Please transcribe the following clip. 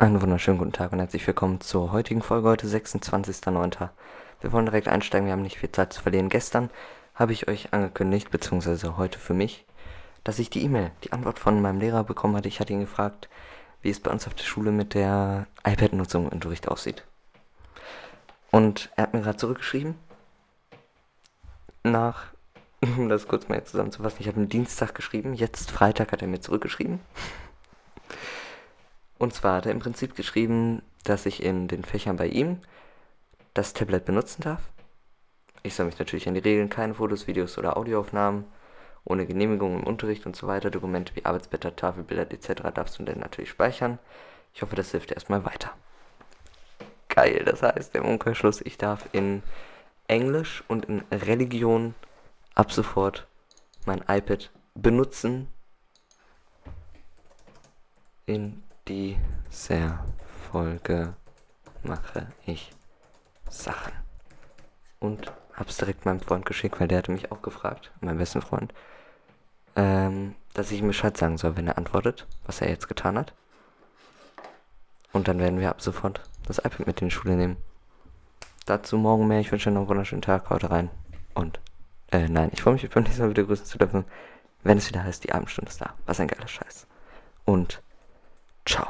Einen wunderschönen guten Tag und herzlich willkommen zur heutigen Folge, heute 26.09. Wir wollen direkt einsteigen, wir haben nicht viel Zeit zu verlieren. Gestern habe ich euch angekündigt, beziehungsweise heute für mich, dass ich die E-Mail, die Antwort von meinem Lehrer bekommen hatte. Ich hatte ihn gefragt, wie es bei uns auf der Schule mit der iPad-Nutzung im Unterricht aussieht. Und er hat mir gerade zurückgeschrieben, nach, um das kurz mal zusammenzufassen, ich habe am Dienstag geschrieben, jetzt Freitag hat er mir zurückgeschrieben. Und zwar hat er im Prinzip geschrieben, dass ich in den Fächern bei ihm das Tablet benutzen darf. Ich soll mich natürlich an die Regeln, keine Fotos, Videos oder Audioaufnahmen, ohne Genehmigung im Unterricht und so weiter. Dokumente wie Arbeitsblätter, Tafelbilder etc. darfst du dann natürlich speichern. Ich hoffe, das hilft erstmal weiter. Geil, das heißt im Umkehrschluss, ich darf in Englisch und in Religion ab sofort mein iPad benutzen. In dieser Folge mache ich Sachen. Und hab's direkt meinem Freund geschickt, weil der hatte mich auch gefragt, meinem besten Freund, ähm, dass ich ihm Bescheid sagen soll, wenn er antwortet, was er jetzt getan hat. Und dann werden wir ab sofort das iPad mit in die Schule nehmen. Dazu morgen mehr. Ich wünsche euch noch einen wunderschönen Tag. Haut rein. Und, äh, nein, ich freue mich, euch beim nächsten Mal wieder grüßen zu dürfen, wenn es wieder heißt, die Abendstunde ist da. Was ein geiler Scheiß. Und, Tchau.